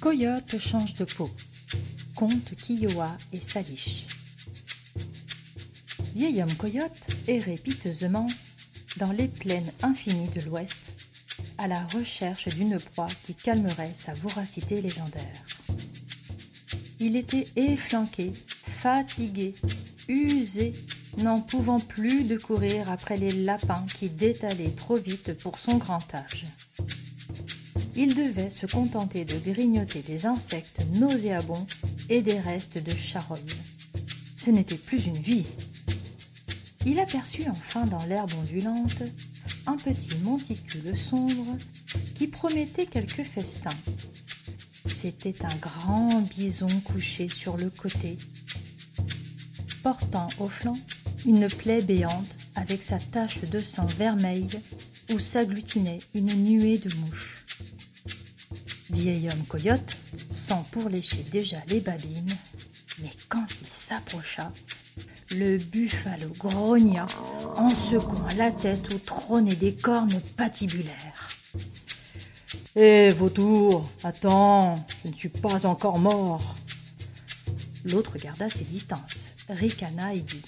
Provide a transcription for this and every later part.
Coyote change de peau. Conte Kiowa et Salish. Vieil homme coyote errait piteusement dans les plaines infinies de l'Ouest à la recherche d'une proie qui calmerait sa voracité légendaire. Il était efflanqué, fatigué, usé, n'en pouvant plus de courir après les lapins qui détalaient trop vite pour son grand âge. Il devait se contenter de grignoter des insectes nauséabonds et des restes de charognes. Ce n'était plus une vie. Il aperçut enfin dans l'herbe ondulante un petit monticule sombre qui promettait quelques festins. C'était un grand bison couché sur le côté, portant au flanc une plaie béante avec sa tache de sang vermeil où s'agglutinait une nuée de mouches. Vieil homme coyote, sans pour lécher déjà les babines, mais quand il s'approcha, le buffalo grogna en secouant la tête où trônaient des cornes patibulaires. Hé, vautour, attends, je ne suis pas encore mort. L'autre garda ses distances, ricana et dit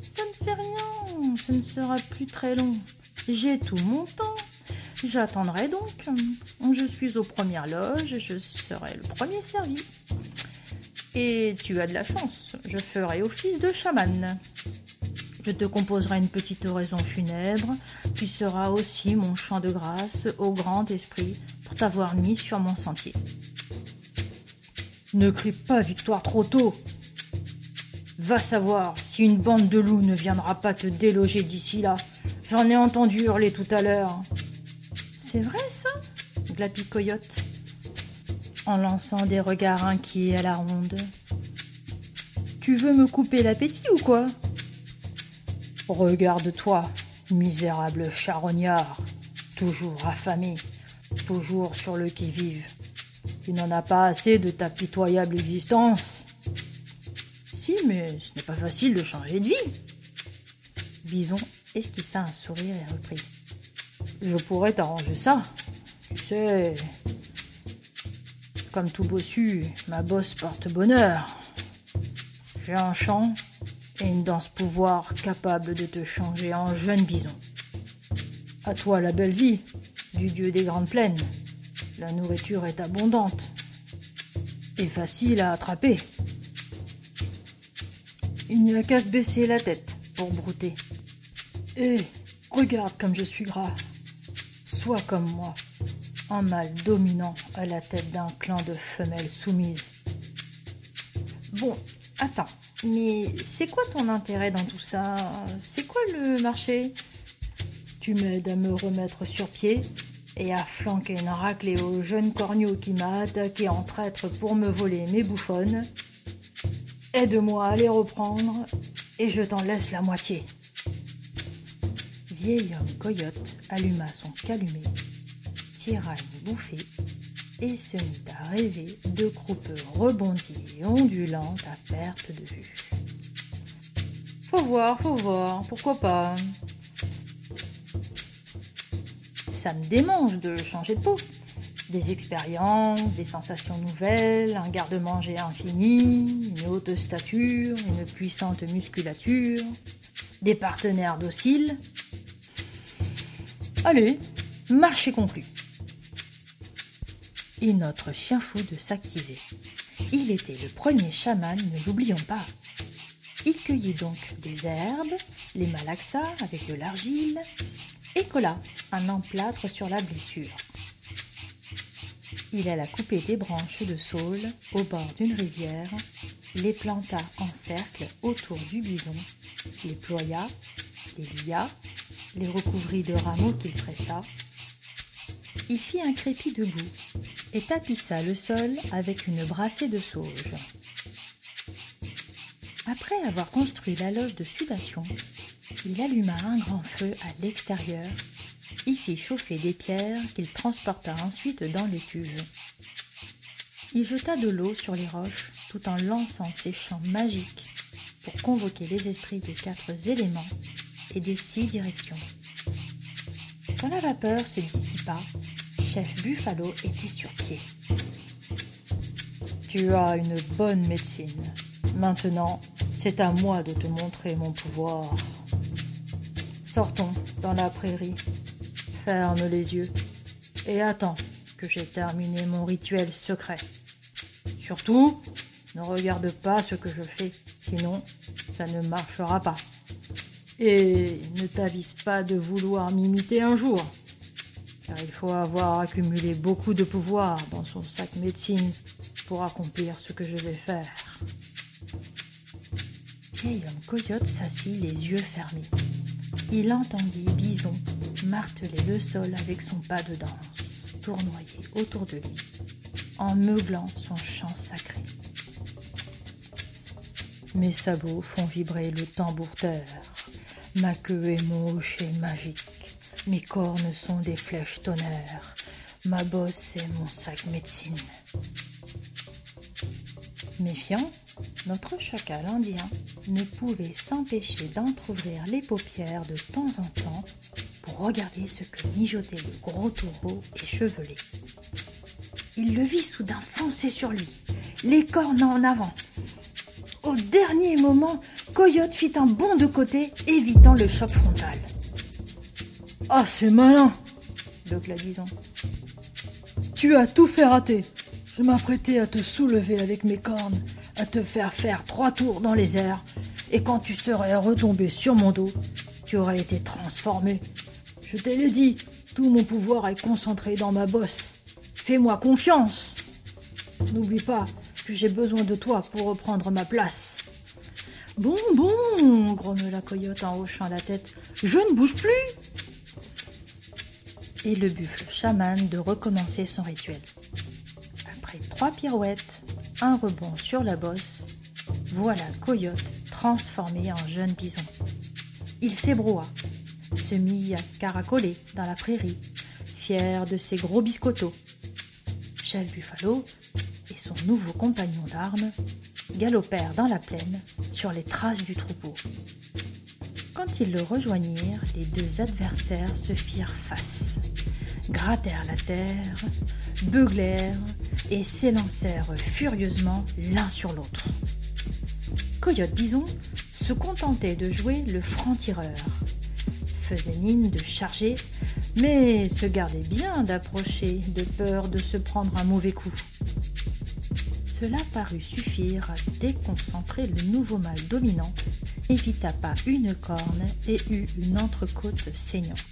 Ça ne fait rien, ce ne sera plus très long. J'ai tout mon temps. J'attendrai donc. Je suis aux premières loges je serai le premier servi. Et tu as de la chance, je ferai office de chaman. Je te composerai une petite oraison funèbre, tu seras aussi mon chant de grâce au grand esprit pour t'avoir mis sur mon sentier. Ne crie pas victoire trop tôt. Va savoir si une bande de loups ne viendra pas te déloger d'ici là. J'en ai entendu hurler tout à l'heure. C'est vrai ça? Glapit Coyote, en lançant des regards inquiets à la ronde. Tu veux me couper l'appétit ou quoi? Regarde-toi, misérable charognard, toujours affamé, toujours sur le qui-vive. Tu n'en as pas assez de ta pitoyable existence. Si, mais ce n'est pas facile de changer de vie. Bison esquissa un sourire et reprit. Je pourrais t'arranger ça. Tu sais, comme tout bossu, ma bosse porte bonheur. J'ai un chant et une danse pouvoir capable de te changer en jeune bison. À toi la belle vie, du dieu des grandes plaines. La nourriture est abondante et facile à attraper. Il n'y a qu'à se baisser la tête pour brouter. Et regarde comme je suis gras. Comme moi, un mâle dominant à la tête d'un clan de femelles soumises. Bon, attends, mais c'est quoi ton intérêt dans tout ça? C'est quoi le marché? Tu m'aides à me remettre sur pied et à flanquer une raclée au jeune corneau qui m'a attaqué en traître pour me voler mes bouffonnes. Aide-moi à les reprendre et je t'en laisse la moitié. Vieil homme coyote alluma son calumet, tira une bouffée et se mit à rêver de croupes rebondies et ondulantes à perte de vue. Faut voir, faut voir, pourquoi pas. Ça me démange de changer de peau. Des expériences, des sensations nouvelles, un garde-manger infini, une haute stature, une puissante musculature, des partenaires dociles. Allez, marché conclu et notre chien fou de s'activer. Il était le premier chaman, ne l'oublions pas. Il cueillit donc des herbes, les malaxa avec de l'argile, et colla un emplâtre sur la blessure. Il alla couper des branches de saule au bord d'une rivière, les planta en cercle autour du bison, les ploya, les lia, les recouvrit de rameaux qu'il tressa. Il fit un crépi debout et tapissa le sol avec une brassée de sauge. Après avoir construit la loge de sudation, il alluma un grand feu à l'extérieur, y fit chauffer des pierres qu'il transporta ensuite dans les cuves. Il jeta de l'eau sur les roches tout en lançant ses chants magiques pour convoquer les esprits des quatre éléments et des six directions. Quand la vapeur se dissipa, chef Buffalo était sur pied. Tu as une bonne médecine. Maintenant, c'est à moi de te montrer mon pouvoir. Sortons dans la prairie. Ferme les yeux et attends que j'ai terminé mon rituel secret. Surtout, ne regarde pas ce que je fais, sinon ça ne marchera pas. Et ne t'avise pas de vouloir m'imiter un jour, car il faut avoir accumulé beaucoup de pouvoir dans son sac médecine pour accomplir ce que je vais faire. Vieil homme coyote s'assit les yeux fermés. Il entendit Bison marteler le sol avec son pas de danse, tournoyer autour de lui, en meuglant son chant sacré. Mes sabots font vibrer le tambour-terre, ma queue est mon hocher magique, mes cornes sont des flèches tonnerres, ma bosse est mon sac médecine. Méfiant, notre chacal indien ne pouvait s'empêcher d'entr'ouvrir les paupières de temps en temps pour regarder ce que mijotait le gros taureau échevelé. Il le vit soudain foncer sur lui, les cornes en avant. Au dernier moment, Coyote fit un bond de côté, évitant le choc frontal. Ah, c'est malin Donc la disons. Tu as tout fait rater. Je m'apprêtais à te soulever avec mes cornes, à te faire faire trois tours dans les airs, et quand tu serais retombé sur mon dos, tu aurais été transformé. Je te l'ai dit, tout mon pouvoir est concentré dans ma bosse. Fais-moi confiance. N'oublie pas que j'ai besoin de toi pour reprendre ma place. Bon, bon, grommela la coyote en hochant la tête. Je ne bouge plus. Et le buffle chaman de recommencer son rituel trois pirouettes, un rebond sur la bosse, voilà Coyote transformé en jeune bison. Il s'ébroua, se mit à caracoler dans la prairie, fier de ses gros biscottos. Chef Buffalo et son nouveau compagnon d'armes galopèrent dans la plaine sur les traces du troupeau. Quand ils le rejoignirent, les deux adversaires se firent face, grattèrent la terre, beuglèrent et s'élancèrent furieusement l'un sur l'autre. Coyote Bison se contentait de jouer le franc-tireur, faisait mine de charger, mais se gardait bien d'approcher de peur de se prendre un mauvais coup. Cela parut suffire à déconcentrer le nouveau mâle dominant, évita pas une corne et eut une entrecôte saignante.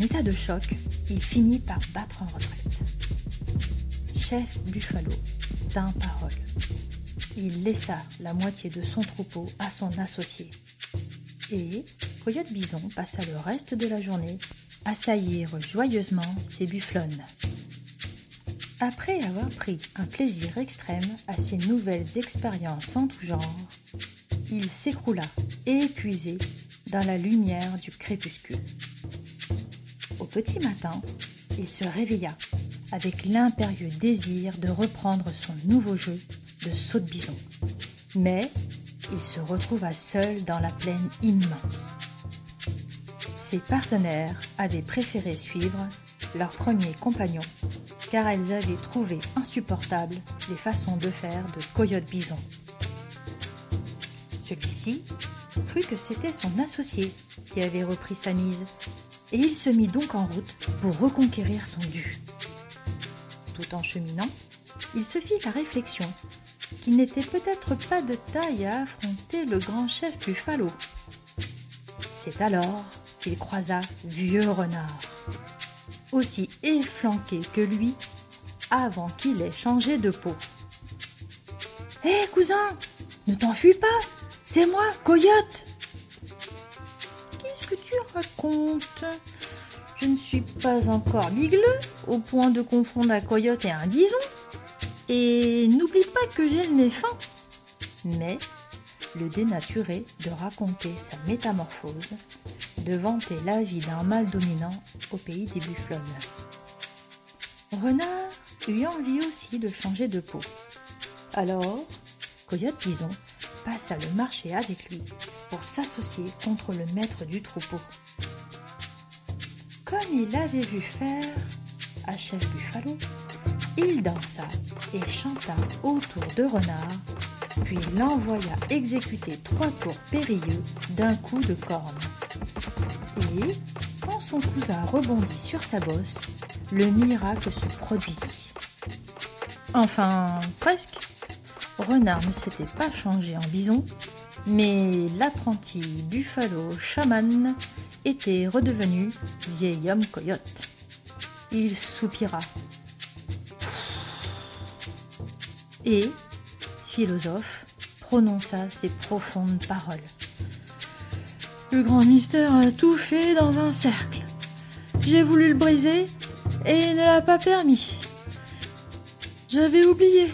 État de choc, il finit par battre en retraite. Chef Buffalo tint parole. Il laissa la moitié de son troupeau à son associé. Et Coyote Bison passa le reste de la journée à saillir joyeusement ses bufflonnes. Après avoir pris un plaisir extrême à ces nouvelles expériences en tout genre, il s'écroula, épuisé, dans la lumière du crépuscule. Petit matin, il se réveilla avec l'impérieux désir de reprendre son nouveau jeu de saut de bison. Mais il se retrouva seul dans la plaine immense. Ses partenaires avaient préféré suivre leur premier compagnon car elles avaient trouvé insupportables les façons de faire de Coyote Bison. Celui-ci crut que c'était son associé qui avait repris sa mise et il se mit donc en route pour reconquérir son dû. Tout en cheminant, il se fit la réflexion qu'il n'était peut-être pas de taille à affronter le grand chef Buffalo. C'est alors qu'il croisa Vieux Renard, aussi efflanqué que lui avant qu'il ait changé de peau. Hé cousin, ne t'enfuis pas, c'est moi, Coyote Je ne suis pas encore bigleux au point de confondre un coyote et un bison. Et n'oublie pas que j'ai le nez fin. Mais le dénaturé de raconter sa métamorphose, de vanter la vie d'un mâle dominant au pays des bufflonnes. Renard eut envie aussi de changer de peau. Alors, Coyote Bison passa le marché avec lui pour s'associer contre le maître du troupeau. Comme il avait vu faire à Chef Buffalo, il dansa et chanta autour de Renard, puis l'envoya exécuter trois tours périlleux d'un coup de corne. Et, quand son cousin rebondit sur sa bosse, le miracle se produisit. Enfin, presque. Renard ne s'était pas changé en bison, mais l'apprenti buffalo chaman était redevenu vieil homme coyote. Il soupira. Et, philosophe, prononça ces profondes paroles. Le grand mystère a tout fait dans un cercle. J'ai voulu le briser et il ne l'a pas permis. J'avais oublié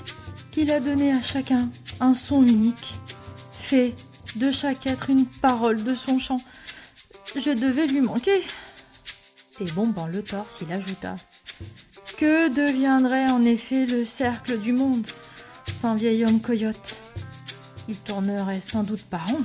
qu'il a donné à chacun un son unique, fait de chaque être une parole de son chant. Je devais lui manquer. Et bombant le torse, il ajouta Que deviendrait en effet le cercle du monde sans vieil homme coyote? Il tournerait sans doute par rond.